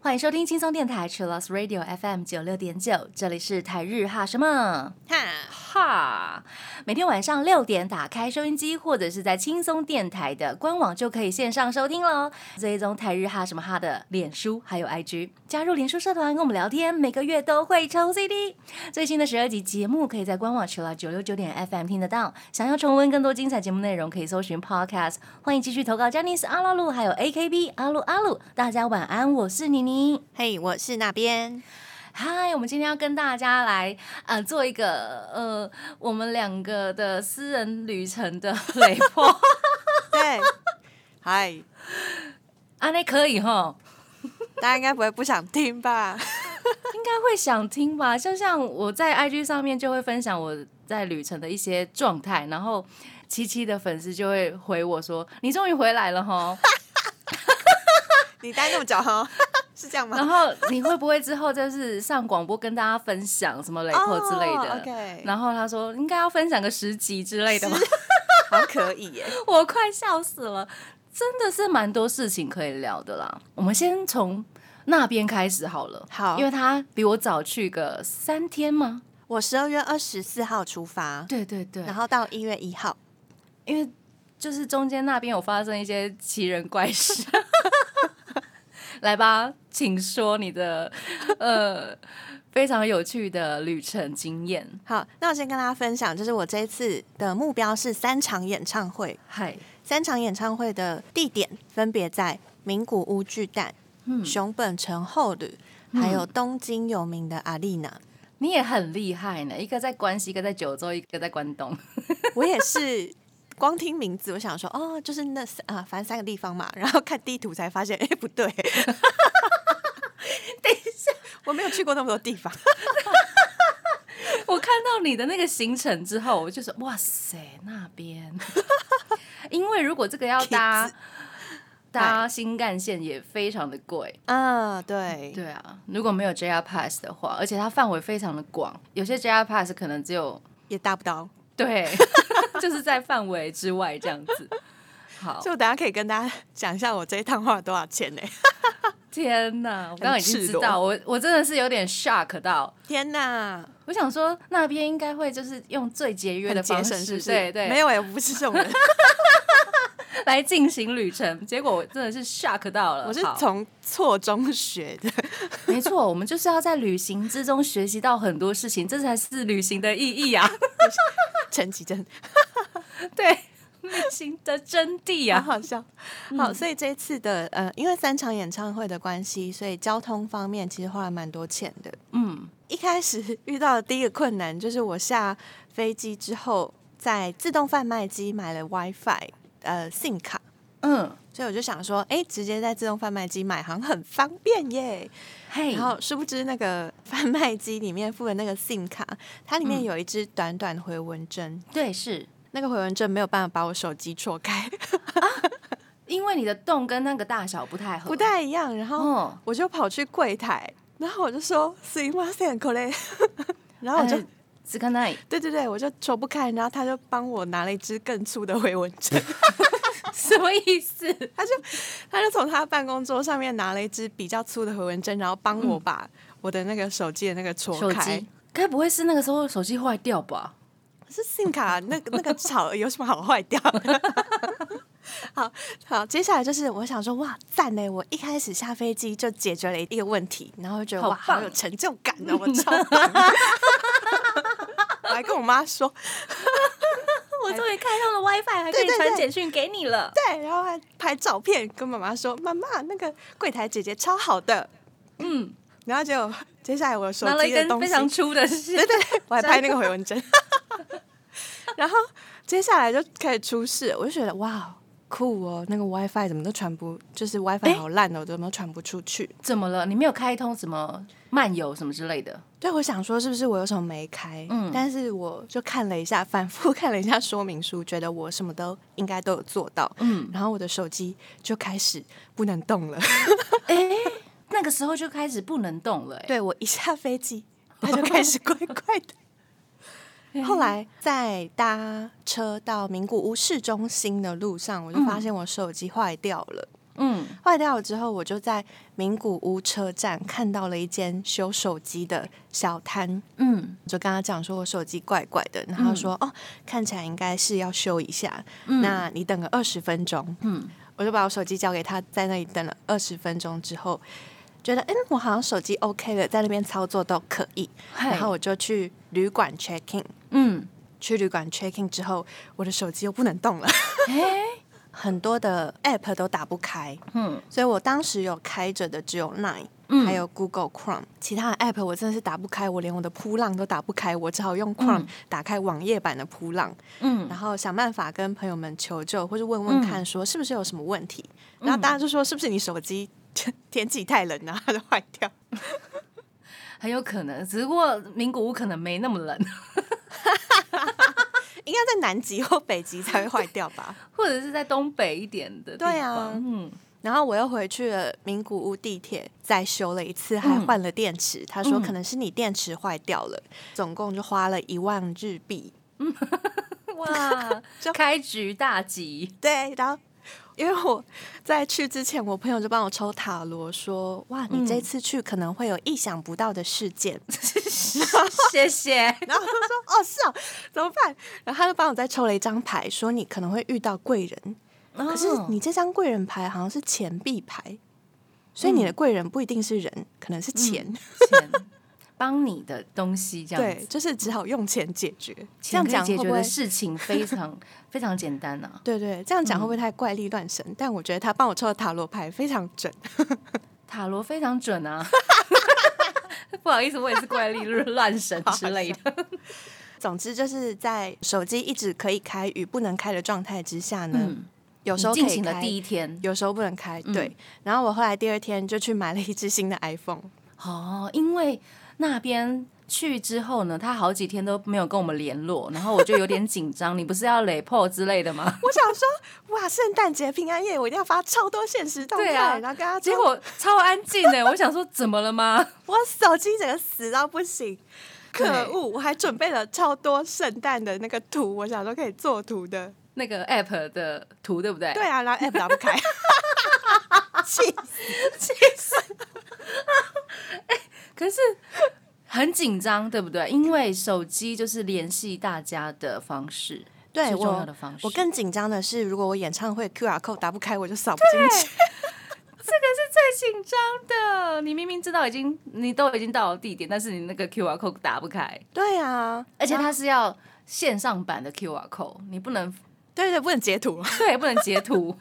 欢迎收听轻松电台 c h i l l o s Radio FM 九六点九，这里是台日哈什么？哈，哈。每天晚上六点打开收音机，或者是在轻松电台的官网就可以线上收听喽。追踪台日哈什么哈的脸书还有 IG，加入脸书社团跟我们聊天，每个月都会抽 CD。最新的十二集节目可以在官网除了九六九点 FM 听得到。想要重温更多精彩节目内容，可以搜寻 Podcast。欢迎继续投稿 j a n i c e 阿拉鲁还有 AKB 阿鲁阿鲁。大家晚安，我是妮妮。嘿，我是那边。嗨，我们今天要跟大家来呃做一个呃我们两个的私人旅程的雷破，对，嗨，啊那可以哈，大家应该不会不想听吧？应该会想听吧？就像我在 IG 上面就会分享我在旅程的一些状态，然后七七的粉丝就会回我说：“你终于回来了哈。”你待那么久哈，是这样吗？然后你会不会之后就是上广播跟大家分享什么雷破之类的然后他说应该要分享个十集之类的吧？好像可以耶。我快笑死了，真的是蛮多事情可以聊的啦。我们先从那边开始好了，好因为他比我早去个三天吗？我十二月二十四号出发，对对对，然后到一月一号。因为就是中间那边有发生一些奇人怪事。来吧，请说你的呃非常有趣的旅程经验。好，那我先跟大家分享，就是我这一次的目标是三场演唱会，嗨，三场演唱会的地点分别在名古屋巨蛋、嗯，熊本城后旅，还有东京有名的阿丽娜。你也很厉害呢，一个在关西，一个在九州，一个在关东。我也是光听名字，我想说哦，就是那三啊，反正三个地方嘛。然后看地图才发现，哎，不对。等一下，我没有去过那么多地方。我看到你的那个行程之后，我就说哇塞，那边，因为如果这个要搭搭新干线也非常的贵。啊，对，对啊，如果没有 JR Pass 的话，而且它范围非常的广，有些 JR Pass 可能只有也搭不到。对，就是在范围之外这样子。好所以，我等下可以跟大家讲一下我这一趟花了多少钱呢、天哪，我刚刚已经知道，我我真的是有点 shock 到。天哪，我想说那边应该会就是用最节约的方式，省是不是？对对，没有哎、我不是这种人，来进行旅程，结果我真的是 shock 到了。我是好从错中学的。没错，我们就是要在旅行之中学习到很多事情，这才是旅行的意义啊！陈绮贞，对，内心的真谛好啊！好笑。好，所以这一次的呃，因为三场演唱会的关系，所以交通方面其实花了蛮多钱的。嗯，一开始遇到的第一个困难就是我下飞机之后，在自动贩卖机买了 WiFi 呃 SIM 卡，嗯，所以我就想说，哎、直接在自动贩卖机买好像很方便耶。嘿，然后殊不知那个贩卖机里面附的那个 SIM 卡，它里面嗯。有一支短短回纹针，对，是。那个回纹针没有办法把我手机戳开，因为你的洞跟那个大小不太合，不太一样。然后哦，我就跑去柜台，然后我就说 s i m a s e n k o l 然后我就、呃只看那里。对对对，我就戳不开，然后他就帮我拿了一支更粗的回纹针，什么意思？他就他就从他办公桌上面拿了一支比较粗的回纹针，然后帮我把我的那个手机的那个戳手开机。该不会是那个时候手机坏掉吧？是 SIM 卡那个那个草有什么好坏掉的？好好，接下来就是我想说，哇，赞呢！我一开始下飞机就解决了一个问题，然后就觉得哇，好有成就感哦，我超棒！我还跟我妈说，我终于开通了 WiFi，还可以传简讯给你了。对，然后还拍照片跟妈妈说，妈妈那个柜台姐姐超好的，嗯，然后就接下来我手拿了一机的东西，根非常粗的线，对对对，我还拍那个 回纹针，然后接下来就开始出事，我就觉得哇。酷哦，那个 WiFi 怎么都传不，就是 WiFi 好烂哦，怎么都传不出去？怎么了？你没有开通什么漫游什么之类的？对，我想说是不是我有什么没开？嗯但是我就看了一下，反复看了一下说明书，觉得我什么都应该都有做到。嗯，然后我的手机就开始不能动了。哎、那个时候就开始不能动了、哎，对我一下飞机，它就开始怪怪的。后来在搭车到名古屋市中心的路上，我就发现我手机坏掉了。嗯，坏掉了之后，我就在名古屋车站看到了一间修手机的小摊，嗯，就跟他讲说我手机怪怪的，然后他说、哦，看起来应该是要修一下，那你等个二十分钟，嗯，我就把我手机交给他，在那里等了二十分钟之后，觉得嗯，我好像手机 OK 了，在那边操作都可以，然后我就去旅馆 check in，嗯，去旅馆 check in 之后，我的手机又不能动了，哎，很多的 app 都打不开，嗯，所以我当时有开着的只有 Nine，、嗯。还有 Google Chrome，其他的 App 我真的是打不开，我连我的扑浪都打不开，我只好用 Chrome 打开网页版的扑浪，嗯，然后想办法跟朋友们求救，或者问问看说是不是有什么问题。然后大家就说是不是你手机天气太冷啊，它就坏掉。很有可能，只不过名古屋可能没那么冷，应该在南极或北极才会坏掉吧？或者是在东北一点的地方。对啊嗯，然后我又回去了名古屋地铁，再修了一次，还换了电池。他说嗯可能是你电池坏掉了，总共就花了一万日币。哇，就开局大吉，对，然后因为我在去之前，我朋友就帮我抽塔罗，说哇，你这次去可能会有意想不到的事件。谢谢。然后我就说哦是哦，怎么办？然后他就帮我再抽了一张牌，说你可能会遇到贵人，可是哦你这张贵人牌好像是钱币牌，所以你的贵人不一定是人，可能是钱。钱帮你的东西这样对，就是只好用钱解决。这样讲解决的？事情非常 非常简单啊。对对，这样讲会不会太怪力乱神？但我觉得他帮我抽的塔罗牌非常准。塔罗非常准啊。不好意思，我也是怪力乱神之类的。总之就是在手机一直可以开与不能开的状态之下呢，嗯，有时候可以开进行的第一天有时候不能开。对，然后我后来第二天就去买了一只新的 iPhone。哦，因为那边去之后呢，他好几天都没有跟我们联络，然后我就有点紧张。你不是要雷破之类的吗？我想说，哇，圣诞节平安夜我一定要发超多现实动态，啊然后跟他结果超安静的，我想说怎么了吗？我手机整个死到不行。可对恶！我还准备了超多圣诞的那个图，我想说可以做图的。那个 app 的图对不对？对啊，然后 app 打不开，气死！可是很紧张，对不对？因为手机就是联系大家的方式，对最重要我的方式。我更紧张的是，如果我演唱会 QR code 打不开，我就扫不进去。这个是最紧张的，你明明知道已经你都已经到了地点，但是你那个 QR code 打不开，对啊，而且它是要线上版的 QR code，你不能对对，不能截图。对，不能截图。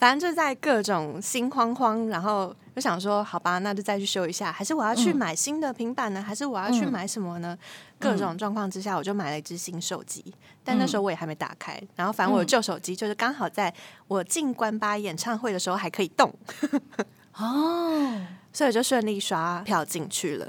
反正就在各种心慌慌，然后就想说，好吧，那就再去修一下，还是我要去买新的平板呢？还是我要去买什么呢？各种状况之下，我就买了一只新手机，但那时候我也还没打开。然后反正我的旧手机就是刚好在我进关八演唱会的时候还可以动，哦，所以就顺利刷票进去了。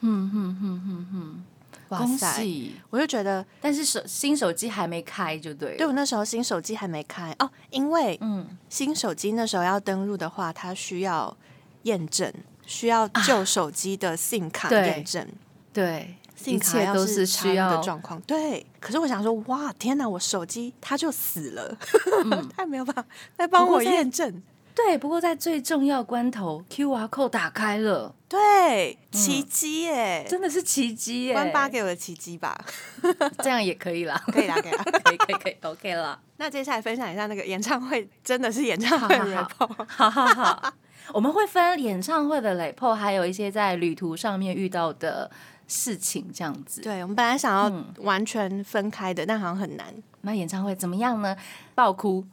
嗯哼哼哼哼，恭哇塞！喜！我就觉得，但是手新手机还没开就对了。对我那时候新手机还没开哦，因为嗯，新手机那时候要登录的话，它需要验证，需要旧手机的 SIM 卡对验证。对，一 SIM 卡切都要是需要的状况。对，可是我想说，哇，天哪，我手机它就死了，它没有办法再帮我验证。对。不过在最重要关头，QR code 打开了，对，奇迹耶！真的是奇迹耶！关八给我的奇迹吧，这样也 可以啦，可以啦，可以啦。可以可以可以，OK 了。那接下来分享一下那个演唱会，真的是演唱会好 report。好好好，我们会分演唱会的雷破，还有一些在旅途上面遇到的事情，这样子。对，我们本来想要嗯完全分开的，但好像很难。那演唱会怎么样呢？爆哭，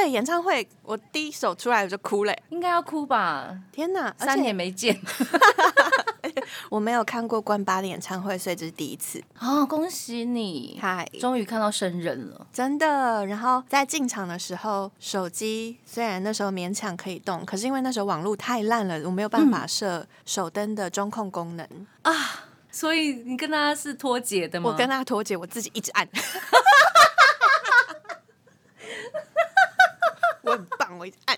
对，演唱会我第一首出来我就哭了耶，应该要哭吧？天哪！三且年没见 我没有看过关八的演唱会，所以这是第一次。哦，恭喜你，嗨，终于看到生人了。真的，然后在进场的时候，手机虽然那时候勉强可以动，可是因为那时候网络太烂了，我没有办法设手灯的中控功能啊。所以你跟他是脱节的吗？我跟他脱节，我自己一直按。我很棒，我一直按。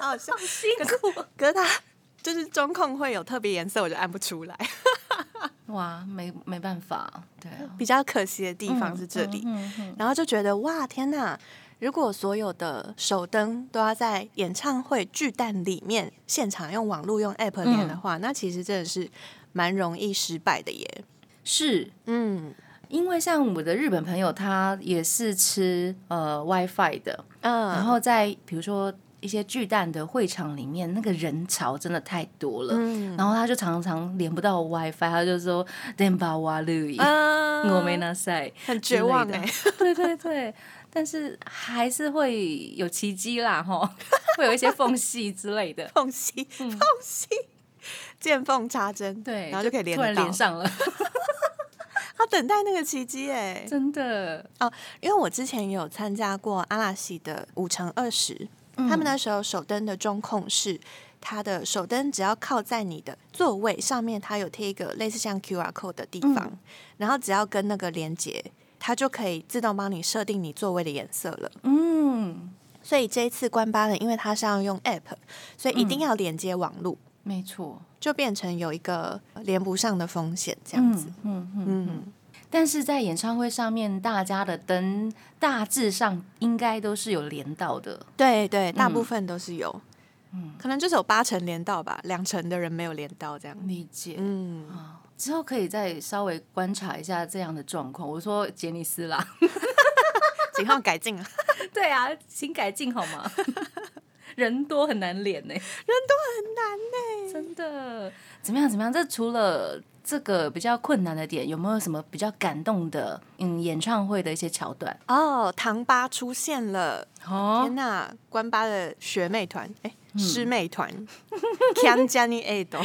好 好笑，辛苦。可是他就是中控会有特别颜色，我就按不出来。哇，没没办法，对啊，比较可惜的地方是这里，嗯嗯然后就觉得哇，天哪！如果所有的手灯都要在演唱会巨蛋里面现场用网络用 App 连的话，那其实真的是蛮容易失败的耶。是嗯因为像我的日本朋友，他也是吃呃 WiFi 的，嗯，然后在比如说一些巨蛋的会场里面，那个人潮真的太多了，嗯。然后他就常常连不到 WiFi，他就说 “demba w a l u 嗯我没拿塞，很绝望哎、对对对，但是还是会有奇迹啦，哈，会有一些缝隙之类的。缝隙缝隙，见缝插针，对，然后就可以连突然连。上了，要等待那个奇迹哎，真的哦。因为我之前也有参加过阿拉西的五乘二十，嗯他们那时候手灯的中控是。它的手灯只要靠在你的座位上面，它有贴一个类似像 QR code 的地方，嗯然后只要跟那个连接，它就可以自动帮你设定你座位的颜色了。嗯，所以这一次关八的，因为它是要用 App，所以一定要连接网络，没错，就变成有一个连不上的风险，这样子。嗯嗯嗯。但是在演唱会上面，大家的灯大致上应该都是有连到的。对对，大嗯部分都是有，可能就是有八成连到吧，两成的人没有连到这样。理解。嗯，之后可以再稍微观察一下这样的状况。我说杰尼斯啦，请号改进啊，对啊，请改进好吗？人多很难连呢、人多很难呢、真的。怎么样？怎么样？这除了这个比较困难的点，有没有什么比较感动的嗯演唱会的一些桥段？哦，唐八出现了！哦天，哪，关八的学妹团，哎、嗯师妹团 k a n j a n i a d o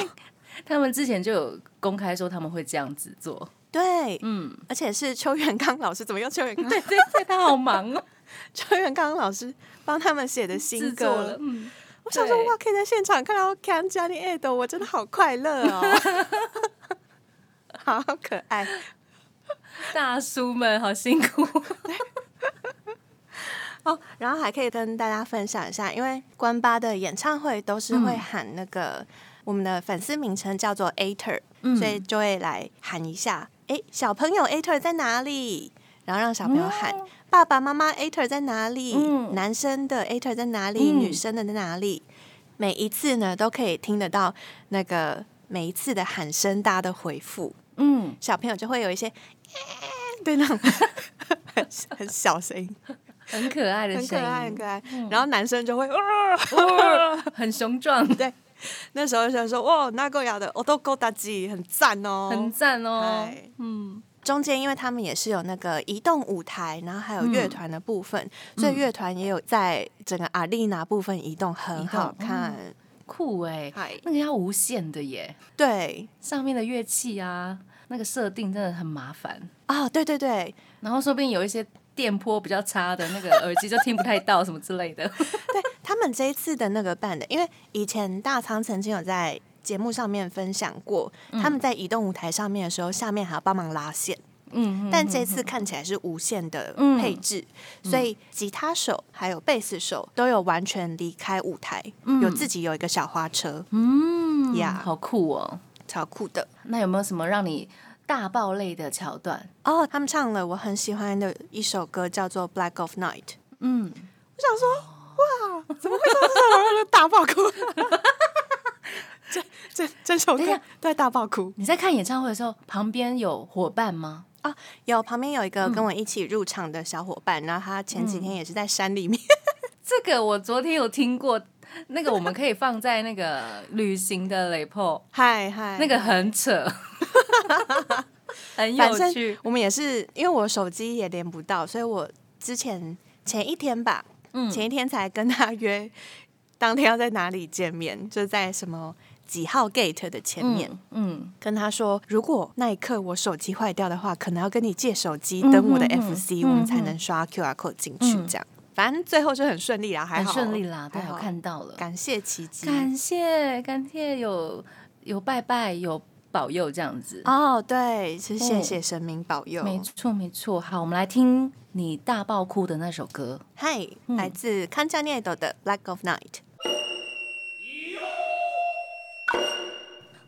他们之前就有公开说他们会这样子做。对，嗯，而且是邱元康老师，怎么又邱元康？对对对，他好忙哦，邱元刚老师帮他们写的新歌，，嗯，我想说对哇，可以在现场看到 c a n j a n i a d o 我真的好快乐哦，好可爱。大叔们好辛苦。哦，然后还可以跟大家分享一下，因为关八的演唱会都是会喊那个、我们的粉丝名称叫做 Ater，、所以就会来喊一下，哎，小朋友 Ater 在哪里？然后让小朋友喊、爸爸妈妈 Ater 在哪里？嗯男生的 Ater 在哪里？嗯女生的在哪里？每一次呢都可以听得到那个每一次的喊声，大家的回复，嗯，小朋友就会有一些。对那种很很小声音，很可爱的很可，爱，很可爱。然后男生就会，哇 很雄壮，对，那时候就说，哇，那个雅的我都够大吉，很赞哦，很赞哦哎。嗯，中间因为他们也是有那个移动舞台，然后还有乐团的部分，所以乐团也有在整个阿丽娜部分移动，很好看。酷哎，嗨、那个要无线的耶，对，上面的乐器啊，那个设定真的很麻烦。啊、对对对。然后说不定有一些电波比较差的那个耳机就听不太到什么之类的。对，他们这一次的那个办的，因为以前大仓曾经有在节目上面分享过，他们在移动舞台上面的时候，下面还要帮忙拉线。嗯，但这次看起来是无线的嗯配置，所以吉他手还有贝斯手都有完全离开舞台，有自己有一个小花车，嗯呀好酷哦。超酷的那有没有什么让你大爆泪的桥段？哦。他们唱了我很喜欢的一首歌，叫做《Black of Night》。嗯，我想说，哇，怎么会唱这首？我就大爆哭。这这这首歌等一下。都在大爆哭。你在看演唱会的时候，旁边有伙伴吗？啊！有旁边有一个跟我一起入场的小伙伴，然后他前几天也是在山里面，这个我昨天有听过，那个我们可以放在那个旅行的雷破，嗨嗨，那个很扯，很反正有趣。我们也是，因为我手机也连不到，所以我之前前一天吧，嗯。前一天才跟他约，当天要在哪里见面，就在什么几号 gate 的前面。嗯，跟他说，如果那一刻我手机坏掉的话，可能要跟你借手机嗯登我的 FC，、嗯我们才能刷 QR code 进去。嗯这样，反正最后就很顺利啦，还很好顺利啦，对，还好我看到了。感谢奇迹。感谢感谢有有拜拜有保佑这样子。哦，对，是谢谢神明保佑。没错没错，好，我们来听你大爆哭的那首歌。嗨，嗯来自康佳涅斗的《Black of Night》。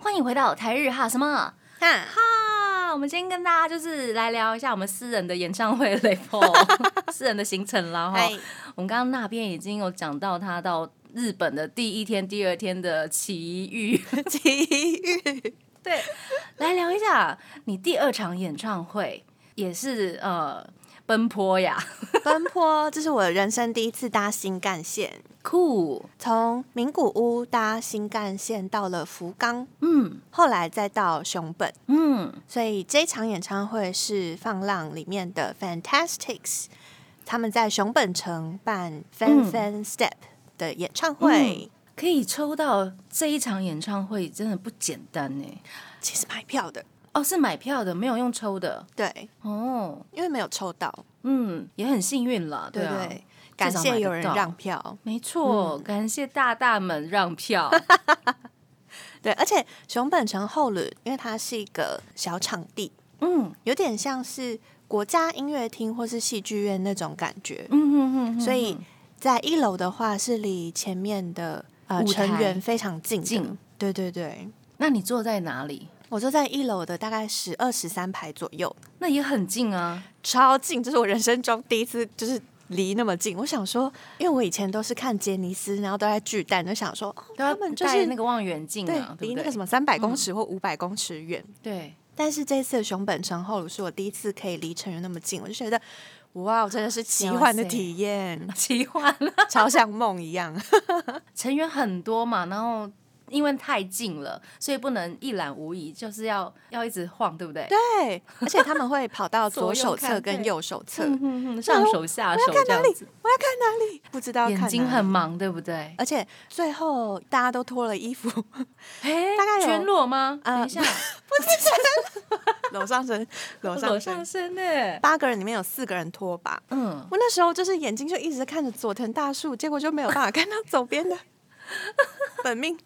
欢迎回到台日哈什么？哈，我们今天跟大家就是来聊一下我们私人的演唱会 level，私人的行程啦哈。我们刚刚那边已经有讲到他到日本的第一天、第二天的奇遇，奇遇。对，来聊一下你第二场演唱会也是呃奔波呀，奔波，这是我人生第一次搭新干线，酷，从名古屋搭新干线到了福冈，嗯，后来再到熊本，嗯，所以这场演唱会是放浪里面的 Fantastics，他们在熊本城办 Fan Fan Step 的演唱会。可以抽到这一场演唱会，真的不简单呢。其实买票的哦，是买票的，没有用抽的。对，哦，因为没有抽到，嗯，也很幸运了，对对？感谢有人让票，没错，感谢大大们让票。对，而且熊本城后轮，因为它是一个小场地，嗯，有点像是国家音乐厅或是戏剧院那种感觉，嗯嗯嗯，所以在一楼的话是离前面的。呃，成员非常近，近，对对对。那你坐在哪里？我就在一楼的大概十二十三排左右，那也很近啊，超近。这是我人生中第一次，就是离那么近。我想说，因为我以前都是看杰尼斯，然后都在巨蛋，就想说，他们就是那个望远镜啊，离那个什么三百公尺或五百公尺远。对。但是这次的熊本城后是我第一次可以离成员那么近，我就觉得。哇，真的是奇幻的体验，奇幻，超像梦一样。成员很多嘛，然后。因为太近了，所以不能一览无遗，就是要要一直晃，对不对？对，而且他们会跑到左手侧跟右手侧，上手下手这样子。我要看哪里？不知道。眼睛很忙，对不对？而且最后大家都脱了衣服，哎，大概全裸吗？等一下，不是全裸 上身，裸上上身呢？八个人里面有四个人脱吧？嗯，我那时候就是眼睛就一直看着佐藤大树，结果就没有办法看到左边的。本命，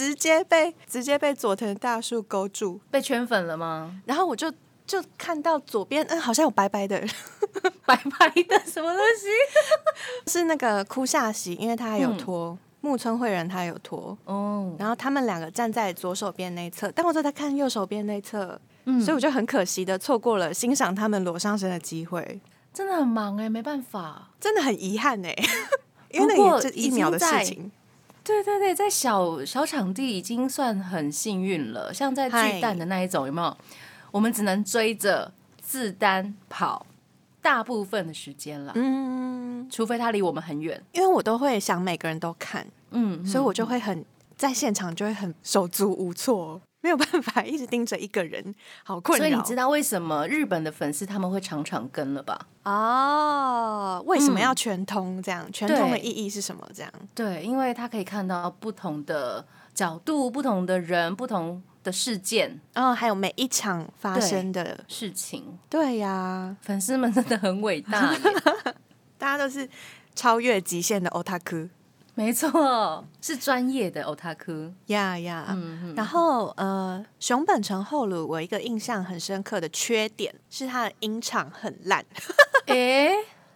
直接被直接被佐藤大树勾住，被圈粉了吗？然后我就就看到左边，嗯，好像有白白的，白白的什么东西？是那个哭夏喜，因为他有脱木村惠人，他有脱哦。然后他们两个站在左手边那侧，但我正在看右手边那侧，嗯，所以我就很可惜的错过了欣赏他们裸上身的机会。真的很忙哎，没办法，真的很遗憾哎。因为那也一秒的事情，对对对，在小小场地已经算很幸运了。像在巨蛋的那一种，有没有？我们只能追着自单跑，大部分的时间了。嗯，除非他离我们很远，因为我都会想每个人都看，嗯，所以我就会很在现场就会很手足无措。没有办法一直盯着一个人，好困扰。所以你知道为什么日本的粉丝他们会常常跟了吧？哦，为什么要全通？这样全通的意义是什么？这样对，因为他可以看到不同的角度、不同的人、不同的事件，然后还有每一场发生的事情。对呀，粉丝们真的很伟大，大家都是超越极限的 otaku。没错，是专业的 otaku 呀呀。然后呃，熊本城后路，我一个印象很深刻的缺点是它的音场很烂。哎，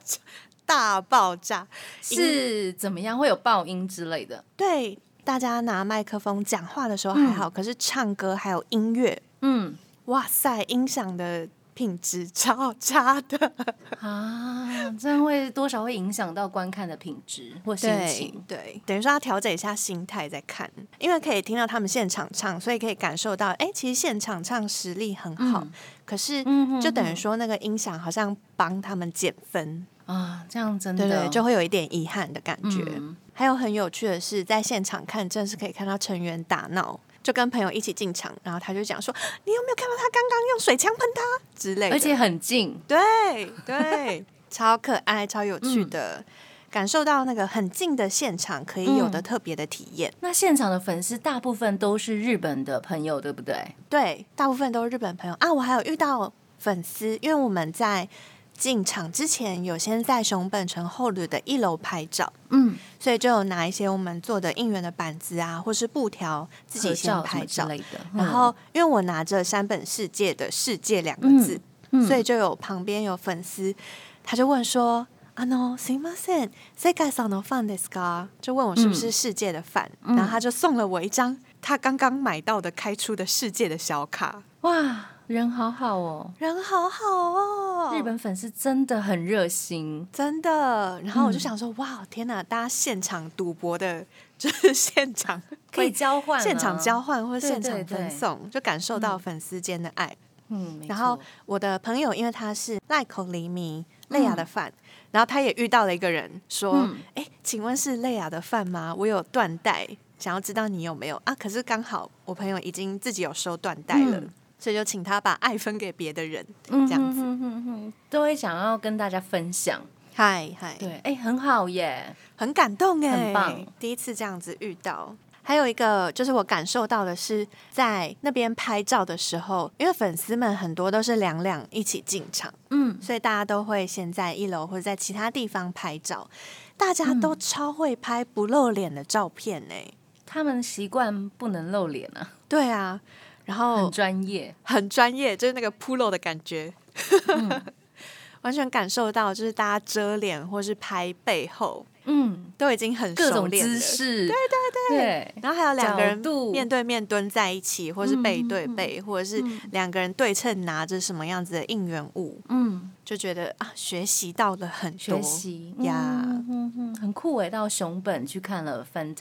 大爆炸是怎么样？会有爆音之类的？对，大家拿麦克风讲话的时候还好，可是唱歌还有音乐，嗯，哇塞，音响的。品质 超差的啊，这样会多少会影响到观看的品质或心情。对，等于说要调整一下心态再看，因为可以听到他们现场唱，所以可以感受到，哎，其实现场唱实力很好。可是，就等于说那个音响好像帮他们减分啊，这样真的就会有一点遗憾的感觉。还有很有趣的是，在现场看，真是可以看到成员打闹。就跟朋友一起进场，然后他就讲说：“你有没有看到他刚刚用水枪喷他之类的？而且很近，对对，超可爱、超有趣的，感受到那个很近的现场可以有的特别的体验。那现场的粉丝大部分都是日本的朋友，对不对？对，大部分都是日本朋友啊。我还有遇到粉丝，因为我们在。进场之前有先在熊本城后路的一楼拍照，嗯，所以就有拿一些我们做的应援的板子啊，或是布条自己先拍照的。然后因为我拿着山本世界的世界两个字，所以就有旁边有粉丝，他就问说：“啊，no，すみません、世界上のファンですか？”就问我是不是世界的饭，然后他就送了我一张他刚刚买到的开出的世界的小卡。 哇， 人好好哦，人好好哦，日本粉丝真的很热心，真的。然后我就嗯想说，哇，天哪！大家现场赌博的，就是现场 可以交换、啊，现场交，换或者对现场对对分送，就感受到粉丝间的爱。嗯，然后我的朋友，因为他是奈口黎明。泪雅的饭，然后他也遇到了一个人说：“嗯哎、请问是泪雅的饭吗？我有断带，想要知道你有没有啊？”可是刚好我朋友已经自己有收断带了，嗯所以就请他把爱分给别的人，嗯这样子。哼哼哼都会想要跟大家分享，嗨嗨，对，哎、很好耶，很感动哎，很棒，第一次这样子遇到。还有一个就是我感受到的是，在那边拍照的时候，因为粉丝们很多都是两两一起进场。嗯，所以大家都会先在一楼或者在其他地方拍照，大家都超会拍不露脸的照片呢、他们习惯不能露脸啊，对啊，然很后专业，很专业，就是那个 pro 的感觉，嗯。完全感受到就是大家遮脸或是拍背后嗯，都已经很各种熟练了。姿势，对对对，然后还有两个人面对面蹲在一起，或是背对背，或者是嗯。两个人对称拿着什么样子的应援物，嗯，就觉得啊，学习到了很多学习呀。嗯嗯嗯，很酷诶，到熊本去看了芬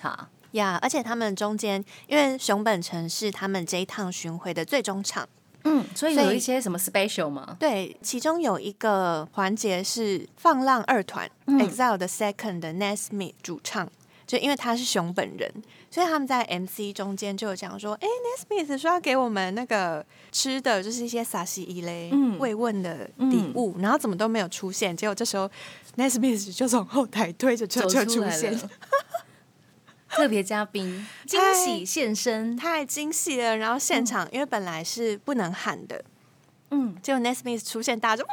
塔，呀而且他们中间，因为熊本城是他们这一趟巡回的最终场，嗯，所以有一些什么 special 吗？对，其中有一个环节是放浪二团、嗯 EXILE 的 Second 的 Nesmith 主唱，就因为他是熊本人，所以他们在 MC 中间就有讲说，哎、n e s m i t h 说要给我们那个吃的，就是一些撒西伊嘞、嗯慰问的礼物，然后怎么都没有出现，结果这时候 Nesmith 就从后台推着车走车出现。了。特别嘉宾惊喜现身，太惊喜了！然后现场、因为本来是不能喊的，嗯，结果 Nesmith 出现，大家就哇，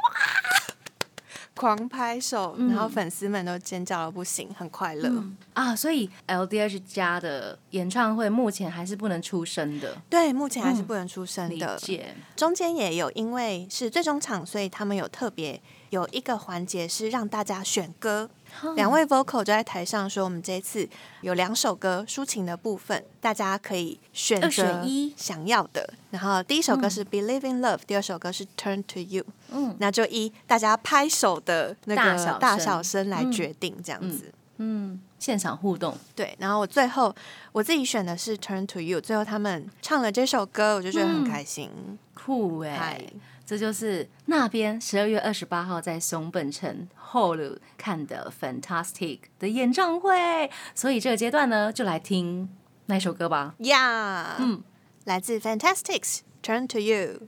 狂拍手，嗯然后粉丝们都尖叫的不行，很快乐。啊，所以 LDH 家的演唱会目前还是不能出声的，对，目前还是嗯不能出声理的。解，中间也有因为是最终场，所以他们有特别有一个环节是让大家选歌。两位 vocal 就在台上说，我们这一次有两首歌抒情的部分，大家可以选择一想要的。然后第一首歌是 Believe in Love，、第二首歌是 Turn to You。嗯那就依大家拍手的那个大小声来决定，这样子。嗯，现场互动，对，然后我最后我自己选的是 Turn to You，最后他们唱了这首歌，我就觉得很嗯开心。酷哎、嗨这就是那边十二月二十八号在熊本城后路看的 Fantastic 的演唱会，所以这个阶段呢，就来听那首歌吧。呀、嗯，来自 Fantastics Turn to You。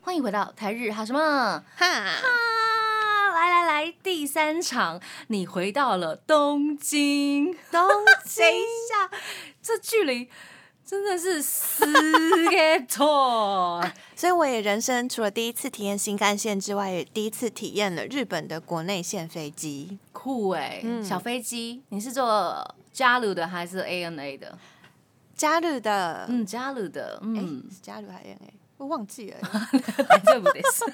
欢迎回到台日哈什么？哈，哈，来来来，第三场，你回到了东京。东 等京一下，这距离真的是死给错。所以我也人生除了第一次体验新干线之外，也第一次体验了日本的国内线飞机。酷哎、嗯小飞机，你是坐加鲁的还是 ANA 的？加入的，嗯，加鲁的，哎、嗯，是加入还是 ANA？我忘记了。这不得是。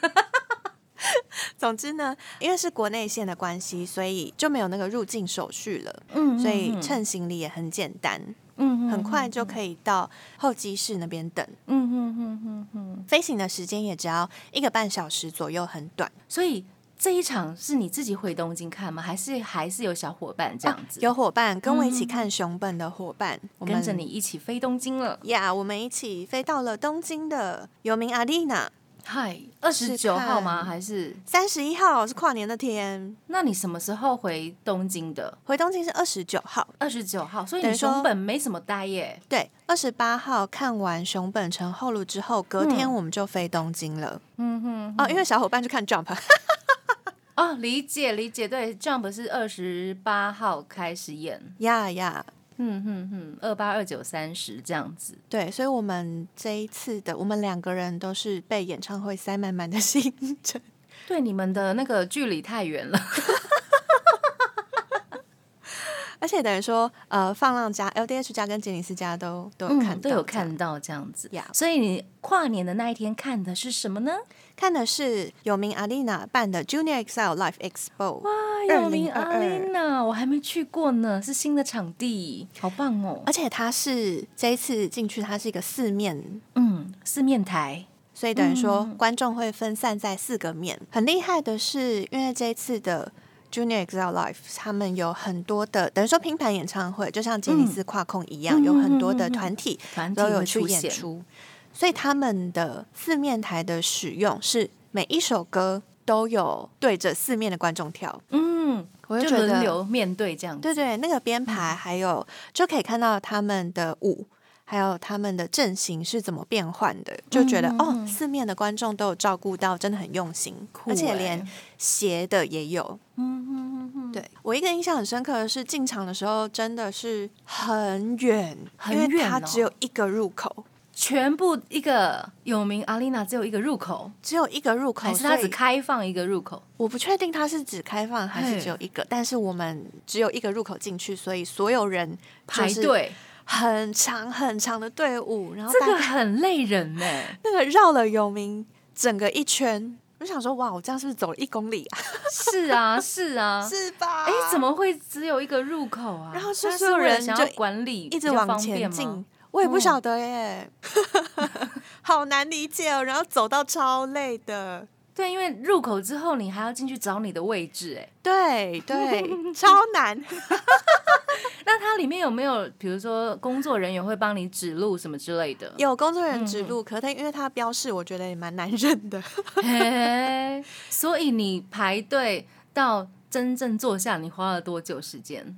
总之呢，因为是国内线的关系，所以就没有那个入境手续了，嗯所以称行李也很简单，嗯很快就可以到候机室那边等。嗯嗯嗯嗯嗯，飞行的时间也只要一个半小时左右，很短。所以这一场是你自己回东京看吗？还是还是有小伙伴这样子？有伙伴跟我一起看熊本的伙伴，我们跟着你一起飞东京了。呀我们一起飞到了东京的有名阿丽娜。嗨，二十九号吗？看还是？三十一号是跨年那天，那你什么时候回东京的？回东京是二十九号。二十九号，所以你熊本没什么待耶。对，二十八号看完熊本城后路之后，隔天嗯我们就飞东京了。嗯哼，哦，因为小伙伴去看 Jump，哦，理解理解，对，Jump 是二十八号开始演，呀呀，嗯嗯嗯，二八二九三十这样子。对，所以我们这一次的我们两个人都是被演唱会塞满满的行程。对，你们的那个距离太远了。而且等于说，呃，放浪家、LDH 家跟杰尼斯家都都有看到、嗯，都有看到这样子呀所以你跨年的那一天看的是什么呢？看的是有名阿丽娜办的 Junior Excel Life Expo，哇，有名阿丽娜，我还没去过呢，是新的场地，好棒哦！而且它是这一次进去，它是一个四面，嗯，四面台，所以等于说嗯观众会分散在四个面。很厉害的是，因为这一次的 Junior Excel Live，他们有很多的等于说拼盘演唱会，就像杰尼斯跨空一样，嗯有很多的团体都有去演出，所以他们的四面台的使用是每一首歌都有对着四面的观众跳，嗯，就我觉得轮流面对这样子，对对，那个编排还有就可以看到他们的舞，还有他们的阵型是怎么变换的，就觉得、哦，四面的观众都有照顾到，真的很用心，酷而且欸连斜的也有。嗯嗯嗯嗯，对我一个印象很深刻的是，进场的时候真的是很远，因为很远哦它只有一个入口，全部一个有名阿丽娜只有一个入口，只有一个入口，还是它只开放一个入口？我不确定它是只开放还是只有一个，但是我们只有一个入口进去，所以所有人就是排队，很长很长的队伍，然后这个很累人呢。那个绕了有名整个一圈，我就想说，哇，我这样是不是走了一公里啊？是啊，是啊，是吧？哎，怎么会只有一个入口啊？然后所有人就管理，一直往前进？我也不晓得耶，好难理解哦。然后走到超累的，对，因为入口之后你还要进去找你的位置，哎，对对，超难。那它里面有没有，比如说工作人员会帮你指路什么之类的？有工作人员指路，可他因为他标示，我觉得也蛮难认的。嘿，所以你排队到真正坐下，你花了多久时间？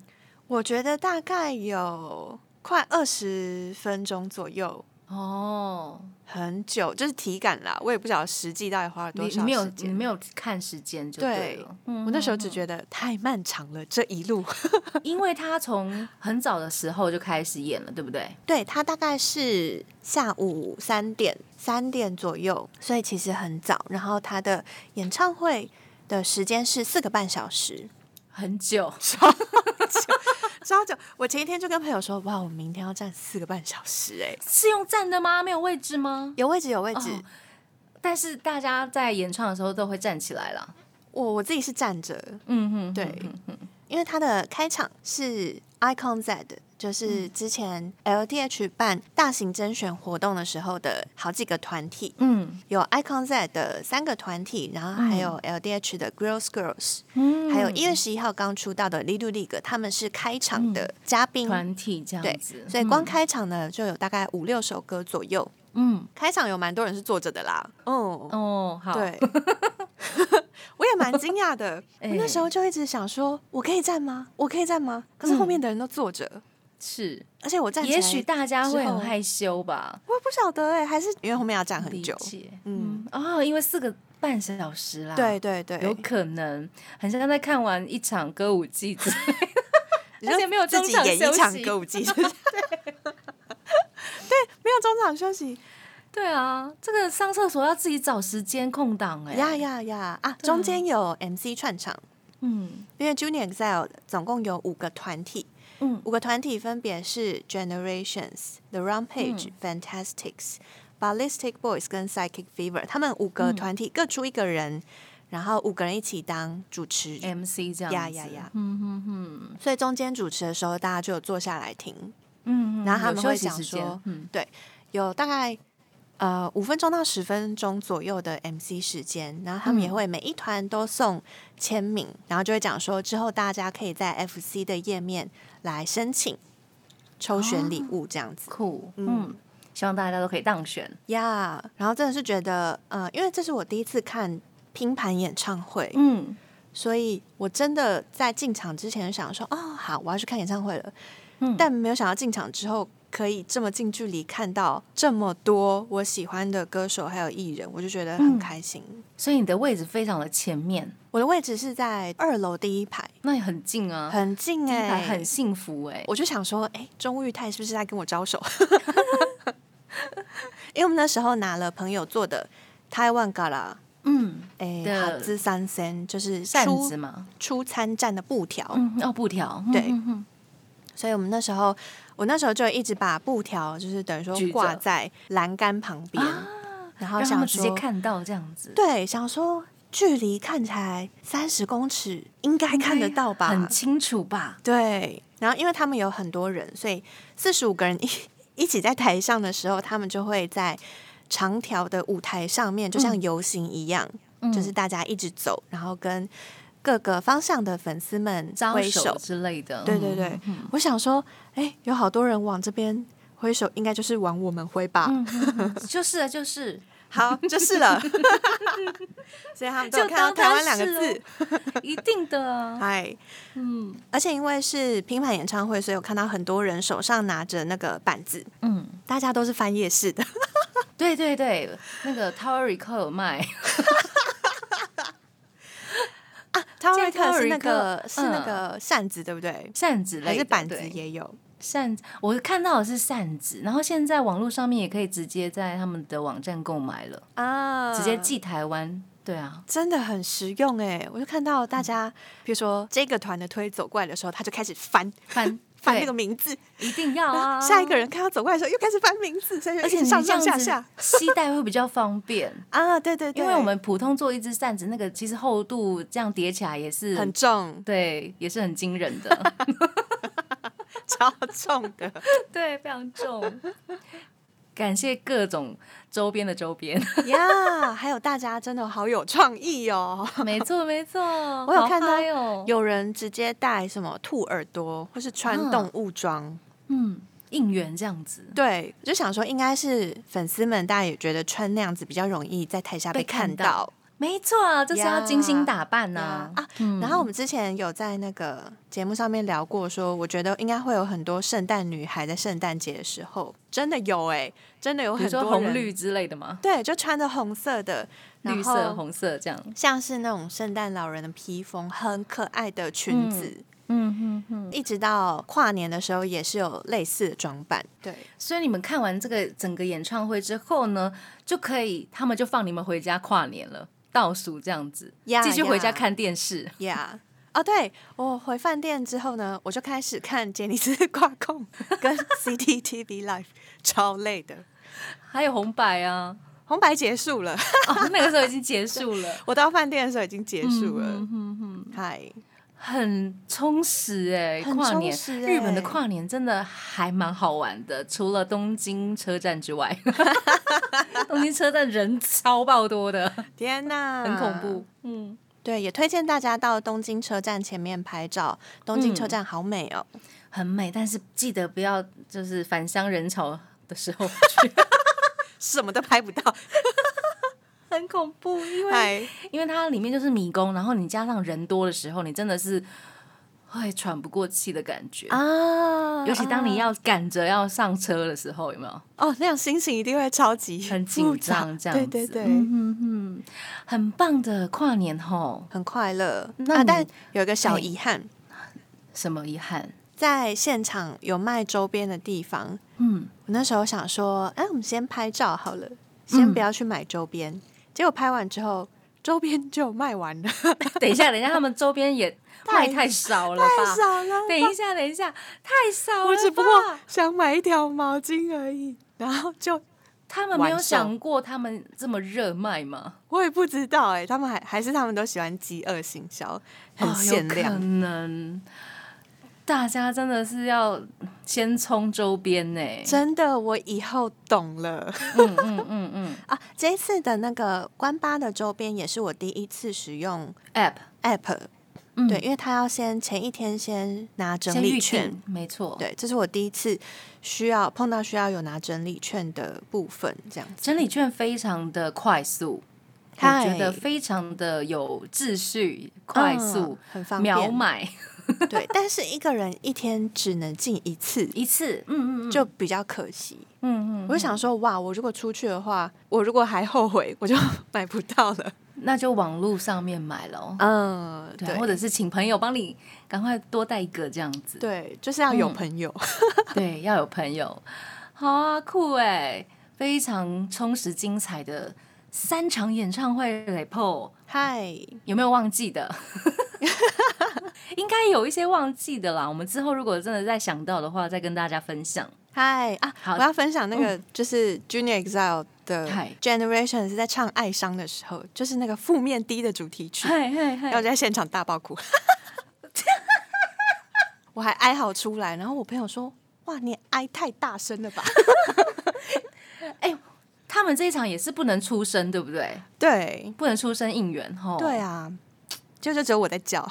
我觉得大概有快二十分钟左右，哦，很久，就是体感啦。我也不晓得实际到底花了多少你你没有时间。你没有看时间就对。嗯我那时候只觉得太漫长了，这一路。因为他从很早的时候就开始演了，对不对？对，他大概是下午三点三点左右，所以其实很早。然后他的演唱会的时间是四个半小时，很 久，超久。我前一天就跟朋友说，哇，我明天要站四个半小时、哎，是用站的吗？没有位置吗？有位置，有位置。哦但是大家在演唱的时候都会站起来了。我我自己是站着，嗯哼，对因为它的开场是 Icon Z，就是之前 LDH 办大型甄选活动的时候的好几个团体，嗯。有 Icon Z 的三个团体，然后还有 LDH 的 Girls Girls，、嗯。还有一月十一号刚出道的 Little League，他们是开场的嘉宾。团体这对样子，，所以光开场呢就有大概五六首歌左右。嗯。开场有蛮多人是坐着的啦，哦，哦好，对，我也蛮惊讶的。我那哎时候就一直想说，我可以站吗？我可以站吗？可是后面的人都坐着，是，而且我站起来，也许大家会很害羞吧，我也不晓得哎、还是因为后面要站很久。嗯。嗯。哦，因为四个半小时啦，对，对对，有可能很像在看完一场歌舞伎之类的。而且没有自己中场演一场休息歌舞伎，对，对，没有中场休息，对啊，这个上厕所要自己找时间空档哎，呀呀呀。啊！中间有 MC 串场，嗯。因为 Junior Excel 总共有五个团体，嗯。五个团体分别是 Generations、The 嗯。Rampage、Fantastics、Ballistic Boys 跟 Psychic Fever，他们五个团体各出一个人，然后五个人一起当主持。MC 这样子，呀呀呀嗯哼哼，所以中间主持的时候，大家就有坐下来听，嗯，然后他们会有休息时讲说嗯，对有大概呃五分钟到十分钟左右的 MC 时间，然后他们也嗯。会每一团都送签名，然后就会讲说之后大家可以在 FC 的页面来申请抽选礼物这样子酷，嗯嗯，希望大家都可以当选，呀。然后真的是觉得呃，因为这是我第一次看拼盘演唱会，嗯所以我真的在进场之前想说哦好，我要去看演唱会了，嗯，但没有想到进场之后。可以这么近距离看到这么多我喜欢的歌手还有艺人，我就觉得很嗯。开心。所以你的位置非常的前面，我的位置是在二楼第一排，那也很近啊，很近哎、排很幸福哎，我就想说，哎、钟玉泰是不是在跟我招手？因为我们那时候拿了朋友做的台湾嘎啦，嗯，哎，的好滋三森，就是扇出子嘛，出餐站的布条。嗯，哦，布条，对所以我们那时候，我那时候就一直把布条，就是等于说挂在栏杆旁边，然后想直接，看到这样子，对，想说距离看起来三十公尺，应该看得到吧？很清楚吧？对，然后因为他们有很多人，所以四十五个人 一一起在台上的时候，他们就会在长条的舞台上面，就像游行一样，嗯就是大家一直走，然后跟各个方向的粉丝们招挥手之类的，对对对，我想说，哎，有好多人往这边挥手，应该就是往我们挥吧？就是啊，就是，好，就是了。所以他们就看到台湾两个字，一定的。啊，嗨。嗯。而且因为是拼盘演唱会，所以我看到很多人手上拿着那个板子，嗯，大家都是翻页式的。对对对，那个 Tower Record 有卖，他现在会克是那个是那个扇子，对不对？扇子类还是板子也有扇子，我看到的是扇子，然后现在网络上面也可以直接在他们的网站购买了，啊直接寄台湾。对啊，真的很实用哎！我就看到大家，比如说这个团的推走过来的时候，他就开始翻翻翻对。那个名字，一定要啊，下一个人看到走过来的时候又开始翻名字，而且上上下下。携 带会比较方便，啊！对对对，因为我们普通做一只扇子，那个其实厚度这样叠起来也是很重，对，也是很惊人的，超重的。对，非常重。感谢各种周边的周边，呀还有大家真的好有创意哦！没 错没错，我有看到有人直接带什么兔耳朵，或是穿啊动物装。嗯应援这样子，对，我就想说，应该是粉丝们，大家也觉得穿那样子比较容易在台下被看看到没错啊，就是要精心打扮呐、啊。嗯然后我们之前有在那个节目上面聊过说我觉得应该会有很多圣诞女孩在圣诞节的时候，真的有哎、真的有很多红绿之类的吗，对，就穿着红色的，绿色、红色这样。像是那种圣诞老人的披风，很可爱的裙子。嗯嗯嗯。一直到跨年的时候，也是有类似的装扮。对，所以你们看完这个整个演唱会之后呢，就可以他们就放你们回家跨年了，倒数这样子，呀继续回家看电视。呀、哦，对我回饭店之后呢，我就开始看杰尼斯挂控 跟 CCTV Live，超累的。还有红白啊，红白结束了，哦，那个时候已经结束了，我到饭店的时候已经结束了。嗯嗯嗯，嗨、很充实哎、很跨年。日本的欸跨年真的还蛮好玩的，除了东京车站之外，东京车站人超爆多的，天哪，很恐怖。嗯，对，也推荐大家到东京车站前面拍照，东京车站好美哦。很美，但是记得不要就是返乡人潮的时候去，什么都拍不到，很恐怖，因为，因为它里面就是迷宫，然后你加上人多的时候，你真的是会喘不过气的感觉。啊尤其当你啊要赶着要上车的时候，有没有哦，那样心情一定会超级很紧张？这样子，对对对，嗯嗯嗯，很棒的跨年吼，很快乐。那啊，但有一个小嘿遗憾，什么遗憾？在现场有卖周边的地方，嗯，我那时候想说，哎，我们先拍照好了，先不要去买周边。结果拍完之后，周边就卖完了，等一下，等一下，他们周边也 卖太少了吧？太少了。等一下，等一下，太少了。我只不过想买一条毛巾而已，然后就他们没有想过他们这么热卖吗？我也不知道哎、他们还还是他们都喜欢饥饿行销，很哦限量。有可能大家真的是要先冲周边呢。真的，我以后懂了嗯嗯嗯嗯 啊！这一次的那个关八的周边也是我第一次使用，App App，、嗯对，因为他要先前一天先拿整理券，定，没错。，对，这是我第一次需要碰到需要有拿整理券的部分，这样子。整理券非常的快速，我嗨觉得非常的有秩序、快速嗯、很方便，秒买 对，但是一个人一天只能进一次，一次。嗯嗯嗯，就比较可惜。嗯嗯，我就想说，哇，我如果出去的话，我如果还后悔，我就 买不到了。那就网络上面买喽。嗯，对，对，或者是请朋友帮你赶快多带一个这样子。对，就是要有嗯朋友。对，要有朋友，好啊，酷哎，非常充实精彩的三场演唱会嘞，Po 嗨，有没有忘记的？应该有一些忘记的啦。我们之后如果真的再想到的话，再跟大家分享。嗨啊！好我要分享那个就是 Junior Exile 的 Generation 是在唱《爱伤》的时候，就是那个负面低的主题曲，嗨嗨然后我嗨！就在现场大爆哭，我还哀嚎出来，然后我朋友说：“哇，你哀太大声了吧 哎他们这一场也是不能出声，对不对？？”对不能出声应援吼。对啊，就就只有我在叫，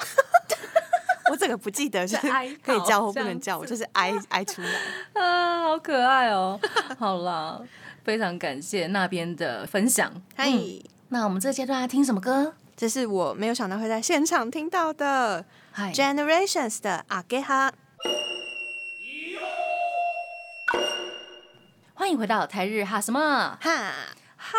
我整个不记得就是 可以叫或不能叫，我就是哀哀出来。啊，好可爱哦！好啦，非常感谢那边的分享。嗨、嗯那我们这个阶段要听什么歌？这是我没有想到会在现场听到的嗨，Generations 的阿给哈。欢迎回到台日哈什么哈，哈？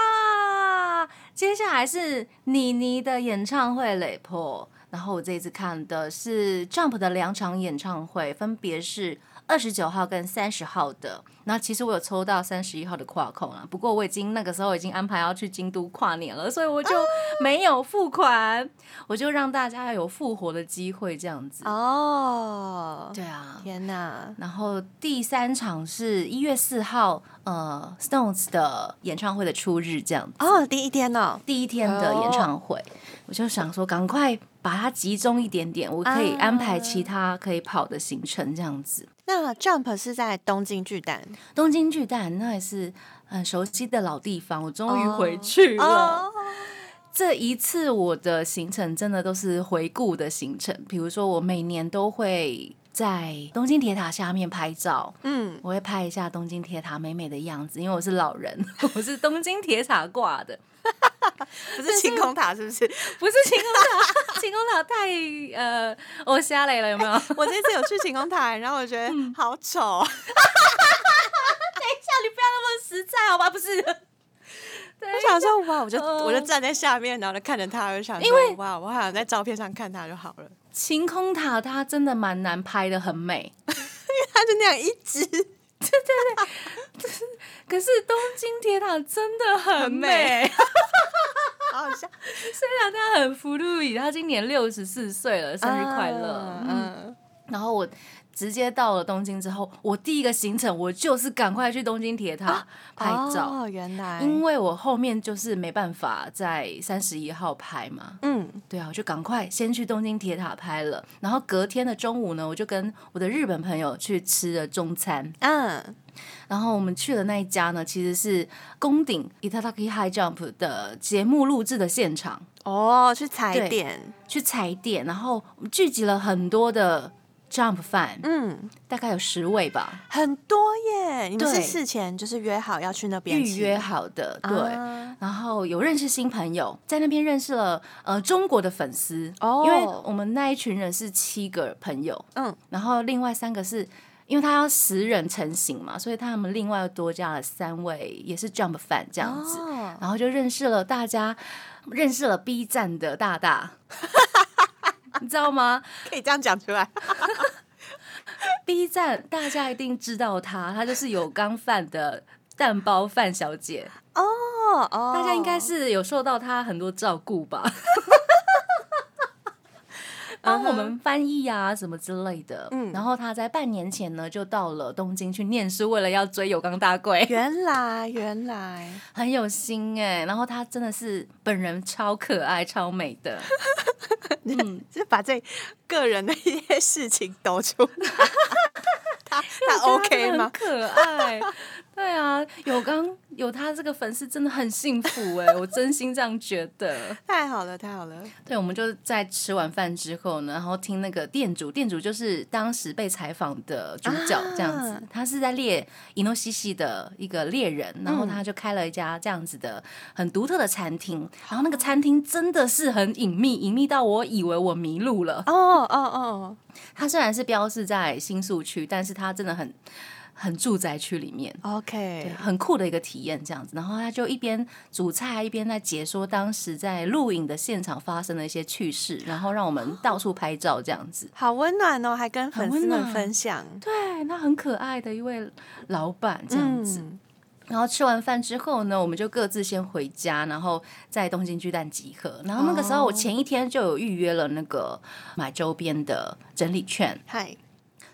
接下来是妮妮的演唱会雷破，然后我这一次看的是 Jump 的两场演唱会，分别是二十九号跟三十号的。那其实我有抽到三十一号的跨空了，不过我已经那个时候已经安排要去京都跨年了，所以我就没有付款，我就让大家有复活的机会，这样子。哦，对啊，天哪，然后第三场是一月四号，呃，Stones 的演唱会的初日，这样子。哦，第一天哦，第一天的演唱会，我就想说，赶快把它集中一点点，我可以安排其他可以跑的行程，这样子。那 Jump 是在东京巨蛋东京巨蛋那也是很熟悉的老地方，我终于回去了。哦，这一次我的行程真的都是回顾的行程，比如说我每年都会在东京铁塔下面拍照，嗯，我会拍一下东京铁塔美美的样子，因为我是老人，我是东京铁塔挂的，不是晴空塔是不是？不是晴空塔，晴空塔太呃，我瞎雷了，有没有？我这次有去晴空塔，然后我觉得嗯。好丑，你不要那么实在好吧？不是，我想说哇，我就嗯我就站在下面，然后就看着他，我就想说哇，我好像在照片上看他就好了，晴空塔它真的蛮难拍的，很美。因为它就那样一直对对对。可是东京铁塔真的很 很美，美好好笑，虽然它很福禄伊，他今年六十四岁了，生日快乐。嗯，嗯，然后我直接到了东京之后，我第一个行程我就是赶快去东京铁塔拍照。哦，原来，因为我后面就是没办法在三十一号拍嘛，嗯，对啊，我就赶快先去东京铁塔拍了，然后隔天的中午呢，我就跟我的日本朋友去吃了中餐，嗯，然后我们去的那一家呢，其实是宫顶 Itataki High Jump 的节目录制的现场，哦，去踩点，去踩点，然后聚集了很多的 Jump fan，嗯，大概有十位吧，很多耶！你们是事前就是约好要去那边吃预约好的，对。啊然后有认识新朋友，在那边认识了呃中国的粉丝，哦。因为我们那一群人是七个朋友，嗯，然后另外三个是因为他要十人成型嘛，所以他们另外又多加了三位也是 Jump fan 这样子，哦。然后就认识了大家，认识了 B 站的大大，你知道吗 可以这样讲出来。B 站大家一定知道她，她就是有刚饭的蛋包饭小姐，哦哦，大家应该是有受到她很多照顾吧。帮我们翻译啊什么之类的，嗯。然后他在半年前呢就到了东京去念书，为了要追有冈大贵，原来原来，很有心哎、然后他真的是本人超可爱、超美的，嗯，就把这个人的一些事情抖出来。他他 OK 吗？可爱，对啊，有刚有他这个粉丝真的很幸福哎、我真心这样觉得。太好了，太好了。对，我们就在吃完饭之后呢，然后听那个店主，店主就是当时被采访的主角这样子，啊他是在猎伊诺西西的一个猎人，然后嗯他就开了一家这样子的很独特的餐厅，然后那个餐厅真的是很隐秘，隐秘到我以为我迷路了。哦哦哦，他虽然是标示在新宿区，但是他真的很很住宅区里面。OK，很酷的一个体验，这样子。然后他就一边煮菜，一边在解说当时在录影的现场发生的一些趣事，然后让我们到处拍照，这样子。好温暖哦，还跟粉丝们分享。对，那很可爱的一位老板，这样子。嗯然后吃完饭之后呢，我们就各自先回家，然后在东京巨蛋集合。然后那个时候，我前一天就有预约了那个买周边的整理券。嗨，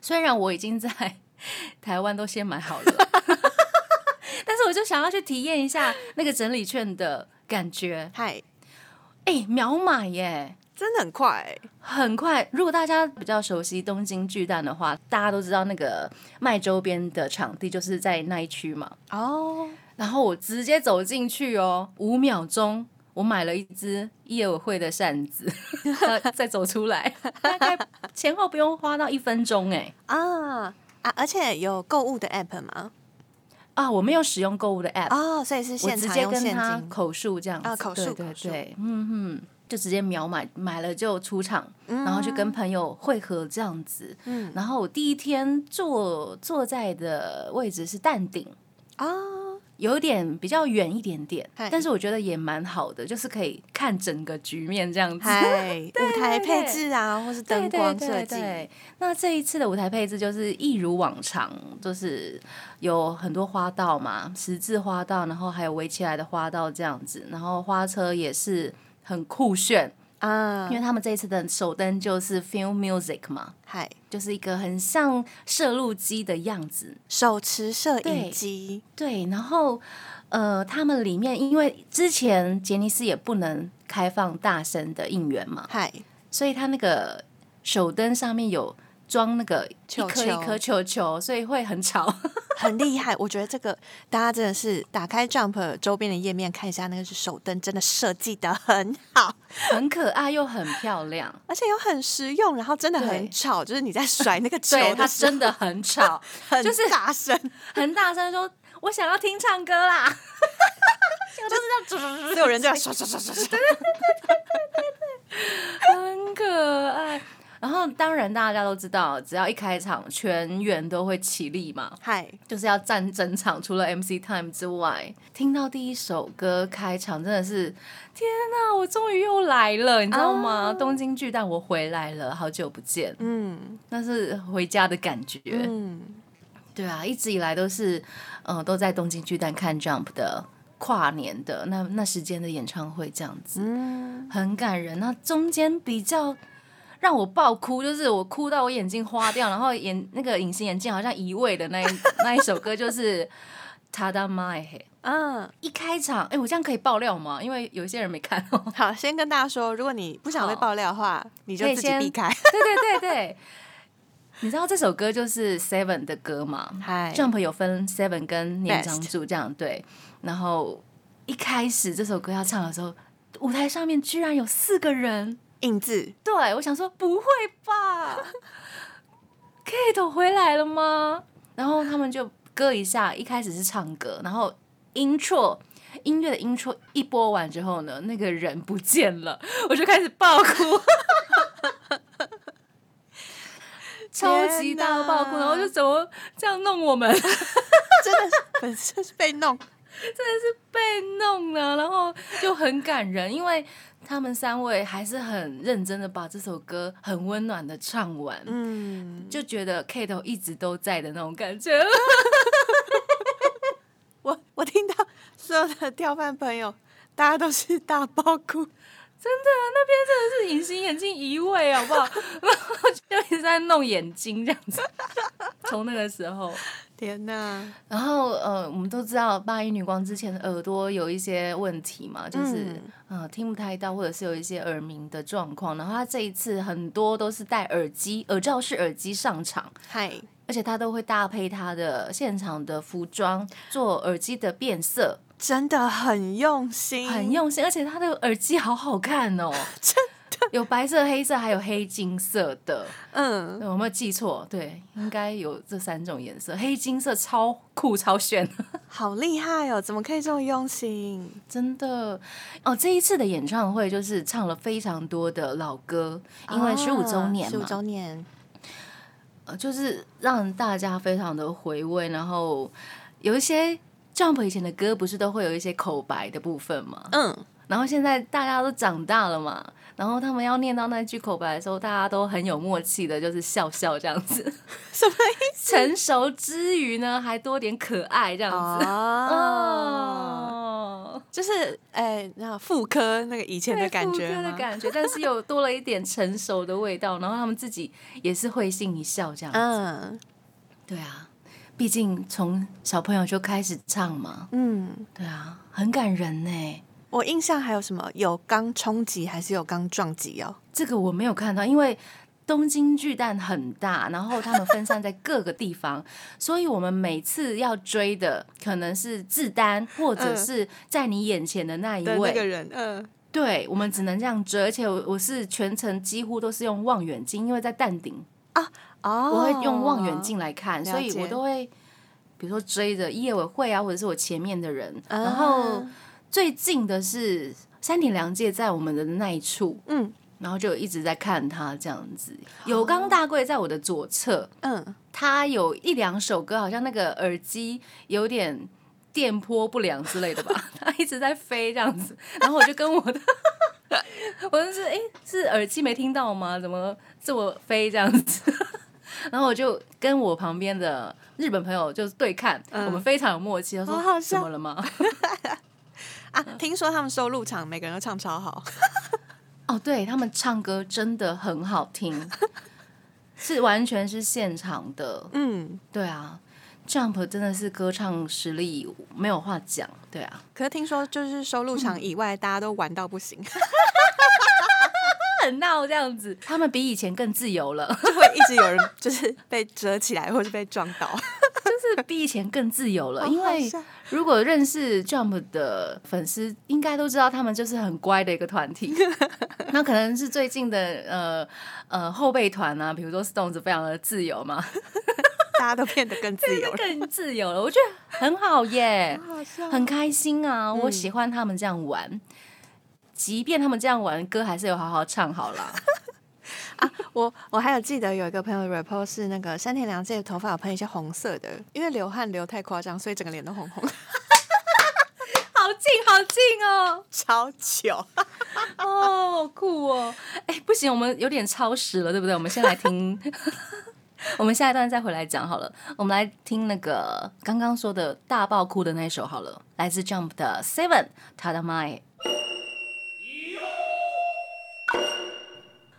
虽然我已经在 台湾都先买好了，但是我就想要去体验一下那个整理券的感觉。嗨，哎，秒买耶！真的很快，很快。如果大家比较熟悉东京巨蛋的话，大家都知道那个卖周边的场地就是在那一区嘛。哦，然后我直接走进去哦，五秒钟，我买了一支业委会的扇子，再走出来，大概前后不用花到一分钟哎。啊啊！而且有购物的 app 吗？啊，我没有使用购物的 app 哦，所以是我现直接跟。他口述这样子啊口述对对对，嗯哼，就直接秒买，买了就出场，然后去跟朋友会合这样子。嗯然后我第一天坐坐在的位置是淡定，啊，有点比较远一点点，但是我觉得也蛮好的，就是可以看整个局面这样子。嗨，舞台配置啊，或是灯光设计，那这一次的舞台配置就是一如往常，就是有很多花道嘛，十字花道，然后还有围起来的花道这样子，然后花车也是很酷炫，啊。因为，他们这一次的首灯就是 film music 嘛，嗨，就是一个很像摄录机的样子，手持摄影机，对，然后呃，他们里面因为之前杰尼斯也不能开放大声的应援嘛，嗨，所以他那个手灯上面有装那个一颗一颗球球，所以会很吵。很厉害。我觉得这个大家真的是打开 Jump 周边的页面看一下，那个是手灯，真的设计的很好，很可爱又很漂亮。而且又很实用，然后真的很吵，就是你在甩那个球 对，它真的很吵，很就是大声，很大声说：“我想要听唱歌啦！”就是这样，所有人就要刷刷刷刷刷对对对对对。很可爱。然后当然大家都知道，只要一开场，全员都会起立嘛，嗨，就是要站整场。除了 MC Time 之外，听到第一首歌开场，真的是天哪！我终于又来了，你知道吗？东京巨蛋，我回来了，好久不见，嗯那是回家的感觉。嗯，对啊，一直以来都是，呃，都在东京巨蛋看 Jump 的跨年的那那时间的演唱会这样子，嗯，很感人。那中间比较让我爆哭，就是我哭到我眼睛花掉，然后眼那个隐形眼镜好像移位的那一那一首歌就是《Tada Mai》。嗯，一开场，哎、我这样可以爆料吗？因为有一些人没看哦。好，先跟大家说，如果你不想被爆料的话，你就自己避开。对对对对，你知道这首歌就是 Seven 的歌吗？嗨 Jump 有分 Seven 跟年长组这样对，然后一开始这首歌要唱的时候，舞台上面居然有四个人，印字，对我想说不会吧，Kate 回来了吗？然后他们就歌一下，一开始是唱歌，然后 intro 音乐的 intro 一播完之后呢，那个人不见了，我就开始爆哭。超级大爆哭，然后就怎么这样弄我们？真的是本身是被弄，被弄了，然后就很感人，因为他们三位还是很认真的把这首歌很温暖的唱完，嗯，就觉得 Kate 一直都在的那种感觉。我我听到所有的跳饭朋友，大家都是大爆哭，真的，那边真的是隐形眼镜移位，好不好？然 后就一直在弄眼睛这样子。从那个时候，天哪，然后呃，我们都知道八一女光之前的耳朵有一些问题嘛，就是嗯呃听不太到，或者是有一些耳鸣的状况。然后她这一次很多都是戴耳机、耳罩式耳机上场，嗨，而且她都会搭配她的现场的服装做耳机的变色，真的很用心，很用心，而且她的耳机好好看哦，有白色、黑色，还有黑金色的。嗯，有没有记错？对，应该有这三种颜色，黑金色超酷超炫，好厉害哦，怎么可以这么用心？真的哦。这一次的演唱会就是唱了非常多的老歌，因为十五周年嘛，十五周年，呃，就是让大家非常的回味，然后有一些 Jump 以前的歌不是都会有一些口白的部分吗？嗯，然后现在大家都长大了嘛，然后他们要念到那句口白的时候，大家都很有默契的，就是笑笑这样子。什么意思？成熟之余呢，还多点可爱这样子。哦，哦，就是哎，那妇科那个以前的感觉的？感觉，但是又多了一点成熟的味道，然后他们自己也是会心一笑这样子。嗯对啊，毕竟从小朋友就开始唱嘛，嗯，对啊，很感人呢。我印象还有什么？有刚冲击还是有刚撞击哦？这个我没有看到，因为东京巨蛋很大，然后他们分散在各个地方，所以我们每次要追的可能是自丹，或者嗯是在你眼前的那一位。个人，嗯，对，我们只能这样追，而且我我是全程几乎都是用望远镜，因为在淡顶啊，哦，我会用望远镜来看，所以我都会。比如说追着业委会啊，或者是我前面的人，啊然后最近的是山田凉介在我们的那一处，嗯然后就一直在看他这样子。有冈大贵在我的左侧，嗯，他有一两首歌，好像那个耳机有点电波不良之类的吧，他一直在飞这样子。然后我就跟我的，我就是哎、诶是耳机没听到吗？怎么这么飞这样子？然后我就跟我旁边的日本朋友就对看，嗯我们非常有默契。他说好好：“怎么了吗啊，听说他们收入场，每个人都唱超好，？”哦，对他们唱歌真的很好听，是完全是现场的。嗯。对啊，Jump 真的是歌唱实力没有话讲。对啊，可是听说就是收入场以外，大家都玩到不行，很闹这样子，他们比以前更自由了，就会一直有人就是被折起来，或是被撞倒。就是比以前更自由了。因为如果认识 Jump 的粉丝，应该都知道他们就是很乖的一个团体。那可能是最近的呃呃后备团啊，比如说 Stones 非常的自由嘛，大家都变得更自由了，更自由了，我觉得很好耶。很开心啊！我喜欢他们这样玩，即便他们这样玩，歌还是有好好唱好啦。我我还有记得有一个朋友的 report 是那个山田凉介的头发有喷一些红色的，因为流汗流太夸张，所以整个脸都红红，好近，好近哦！超巧。哦，好酷哦！哎，不行，我们有点超时了，对不对？我们先来听，我们下一段再回来讲好了。我们来听那个刚刚说的大爆哭的那一首好了，来自 Jump 的 Seven 他的 My。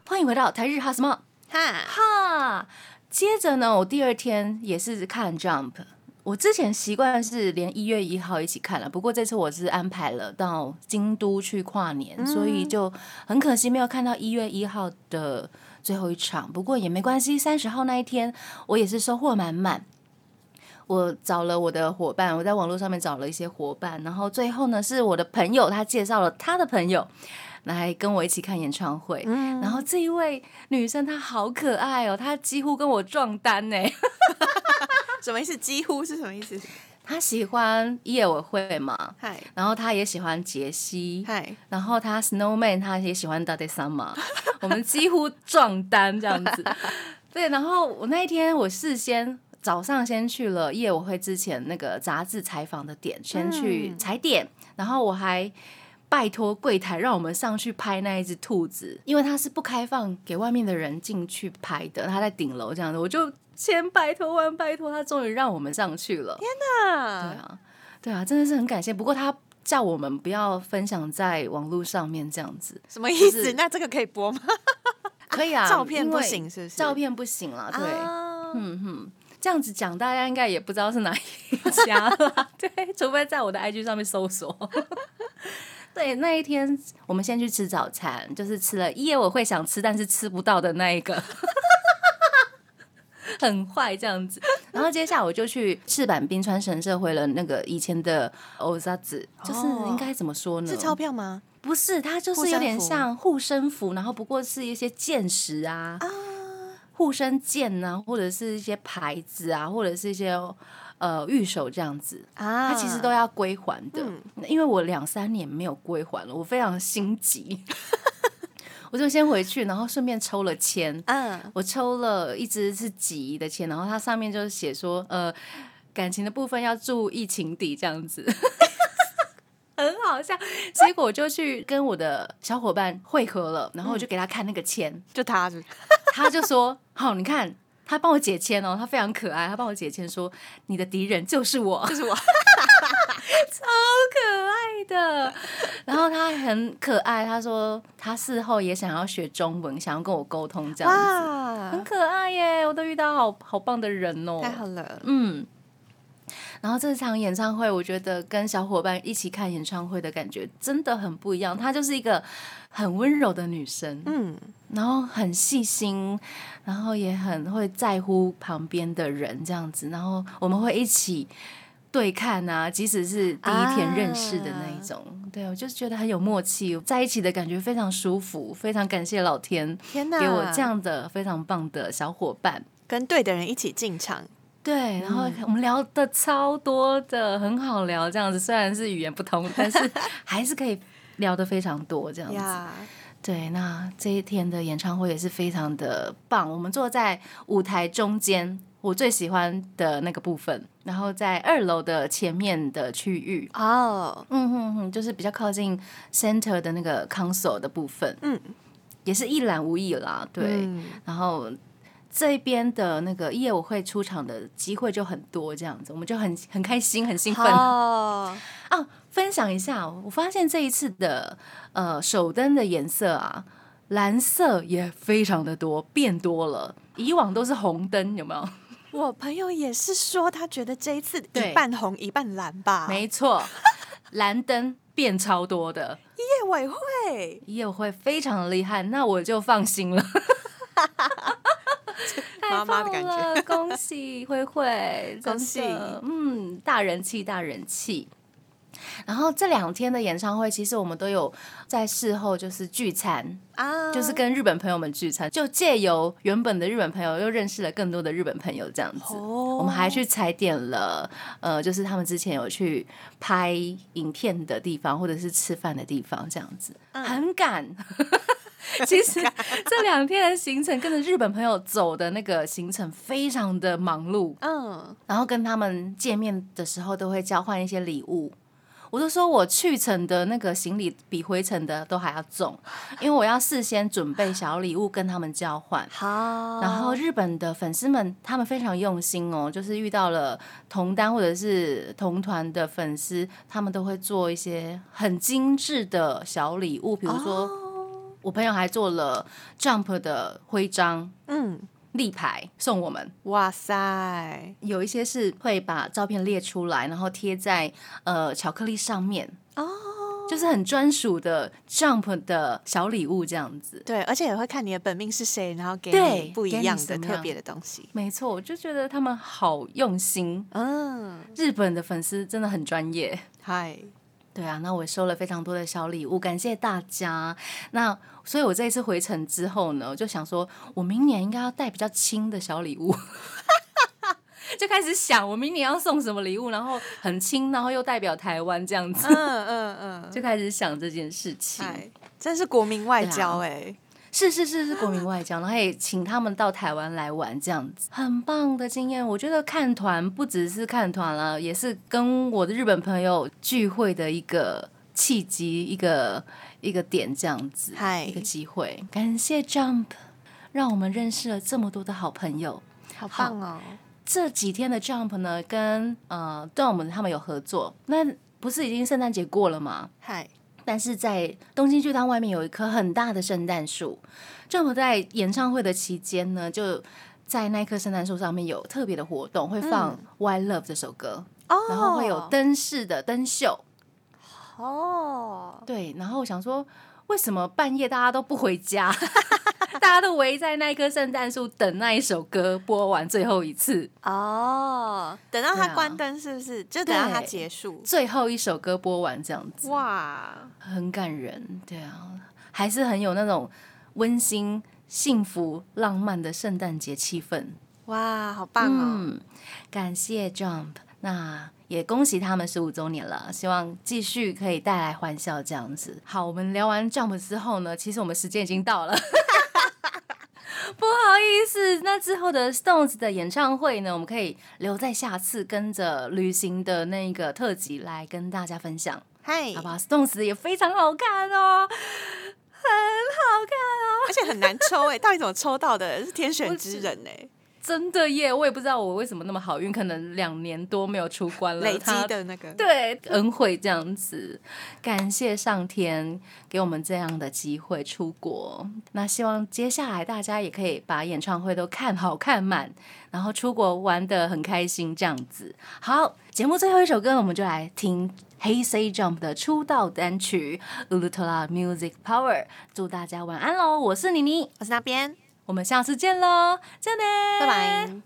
欢迎回到台日哈什么？哈，哈，接着呢，我第二天也是看 Jump。我之前习惯是连一月一号一起看了，不过这次我是安排了到京都去跨年，所以就很可惜没有看到一月一号的最后一场。不过也没关系，三十号那一天我也是收获满满。我找了我的伙伴，我在网络上面找了一些伙伴，然后最后呢是我的朋友，他介绍了他的朋友来跟我一起看演唱会。嗯，然后这一位女生她好可爱哦，她几乎跟我撞单呢。什么意思？几乎是什么意思？她喜欢叶委会嘛，嗨然后她也喜欢杰西，嗨，然后她 Snowman 她也喜欢 d a d y Summer，我们几乎撞单这样子。对，然后我那一天我事先早上先去了业委会之前那个杂志采访的点，先去嗯踩点，然后我还拜托柜台让我们上去拍那一只兔子，因为它是不开放给外面的人进去拍的，它在顶楼这样子，我就千拜托万拜托，他终于让我们上去了。对那啊，对啊，真的是很感谢。不过他叫我们不要分享在网络上面这样子，什么意思？就是那这个可以播吗？可以啊，照片不行是不是？照片不行了，对。啊嗯哼，这样子讲，大家应该也不知道是哪一家啦。对，除非在我的 IG 上面搜索。对，那一天我们先去吃早餐，就是吃了一夜我会想吃但是吃不到的那一个，很坏这样子。然后接下来我就去赤坂冰川神社回了那个以前的欧扎子，就是哦应该怎么说呢？是钞票吗？不是，它就是有点像护身符，然后不过是一些剑石啊，啊，护身剑啊、或者是一些牌子啊，或者是一些呃玉手这样子，啊它其实都要归还的。嗯因为我两三年没有归还了，我非常心急，我就先回去，然后顺便抽了签。嗯，我抽了一支是几的签，然后它上面就是写说，呃，感情的部分要注意情底这样子。很好笑。结果我就去跟我的小伙伴会合了，然后我就给他看那个签，就他是 他就说：“好，你看。”他帮我解签哦，他非常可爱，他帮我解签说：“你的敌人就是我，就是我，超可爱的。”然后他很可爱，他说他事后也想要学中文，想要跟我沟通，这样子很可爱耶！我都遇到好好棒的人哦，太好了，嗯。然后这场演唱会，我觉得跟小伙伴一起看演唱会的感觉真的很不一样。她就是一个很温柔的女生，嗯，然后很细心，然后也很会在乎旁边的人这样子。然后我们会一起对看啊，即使是第一天认识的那一种，对我就是觉得很有默契，在一起的感觉非常舒服。非常感谢老天，天给我这样的非常棒的小伙伴，跟对的人一起进场。对，然后我们聊的超多的，很好聊。这样子虽然是语言不通，但是 还是可以聊的非常多。这样子，对。那这一天的演唱会也是非常的棒。我们坐在舞台中间，我最喜欢的那个部分。然后在二楼的前面的区域哦，嗯哼哼，就是比较靠近 center 的那个 console 的部分。嗯，也是一览无遗啦。对，然后。这边的那个业委会出场的机会就很多，这样子我们就很很开心，很兴奋哦。啊，分享一下，我发现这一次的呃手灯的颜色啊，蓝色也非常的多，变多了。以往都是红灯，有没有？我朋友也是说，他觉得这一次一半红一半蓝吧。没错，蓝灯变超多的。业委会，业委会非常的厉害，那我就放心了。妈妈的感觉，恭喜慧慧，恭喜，嗯，大人气，大人气。然后这两天的演唱会，其实我们都有在事后就是聚餐啊，就是跟日本朋友们聚餐，就借由原本的日本朋友，又认识了更多的日本朋友，这样子。我们还去踩点了，呃，就是他们之前有去拍影片的地方，或者是吃饭的地方，这样子，很赶。其实这两天的行程跟着日本朋友走的那个行程非常的忙碌，嗯，然后跟他们见面的时候都会交换一些礼物。我就说我去程的那个行李比回程的都还要重，因为我要事先准备小礼物跟他们交换。好，然后日本的粉丝们他们非常用心哦，就是遇到了同单或者是同团的粉丝，他们都会做一些很精致的小礼物，比如说。我朋友还做了 Jump 的徽章，嗯，立牌送我们。哇塞，有一些是会把照片列出来，然后贴在呃巧克力上面哦，就是很专属的 Jump 的小礼物这样子。对，而且也会看你的本命是谁，然后给你不一样的特别的东西。没错，我就觉得他们好用心。嗯，日本的粉丝真的很专业。嗨。对啊，那我收了非常多的小礼物，感谢大家。那所以，我这一次回程之后呢，我就想说，我明年应该要带比较轻的小礼物，就开始想我明年要送什么礼物，然后很轻，然后又代表台湾这样子。嗯嗯嗯，就开始想这件事情。真是国民外交哎。是是是是国民外交，然后也请他们到台湾来玩，这样子很棒的经验。我觉得看团不只是看团了，也是跟我的日本朋友聚会的一个契机，一个一个点，这样子，一个机会。感谢 Jump，让我们认识了这么多的好朋友，好棒哦！这几天的 Jump 呢，跟呃 Dom 他们有合作，那不是已经圣诞节过了吗？嗨。但是在东京巨蛋外面有一棵很大的圣诞树，政府在演唱会的期间呢，就在那棵圣诞树上面有特别的活动，会放《Why Love》这首歌，然后会有灯饰的灯秀。哦，对，然后我想说，为什么半夜大家都不回家？大家都围在那一棵圣诞树等那一首歌播完最后一次哦，等到它关灯是不是？就等到它结束，最后一首歌播完这样子。哇，很感人，对啊，还是很有那种温馨、幸福、浪漫的圣诞节气氛。哇，好棒哦！感谢 Jump，那也恭喜他们十五周年了，希望继续可以带来欢笑这样子。好，我们聊完 Jump 之后呢，其实我们时间已经到了。不好意思，那之后的 Stones 的演唱会呢？我们可以留在下次跟着旅行的那个特辑来跟大家分享。嗨，好不好？Stones 也非常好看哦，很好看哦，而且很难抽哎，到底怎么抽到的？是天选之人哎。真的耶，我也不知道我为什么那么好运，可能两年多没有出关了，累积的那个对恩惠这样子，感谢上天给我们这样的机会出国。那希望接下来大家也可以把演唱会都看好看满，然后出国玩的很开心这样子。好，节目最后一首歌，我们就来听 Hey Say Jump 的出道单曲《Ultra Music Power》。祝大家晚安喽！我是妮妮，我是那边。我们下次见喽，再见，拜拜。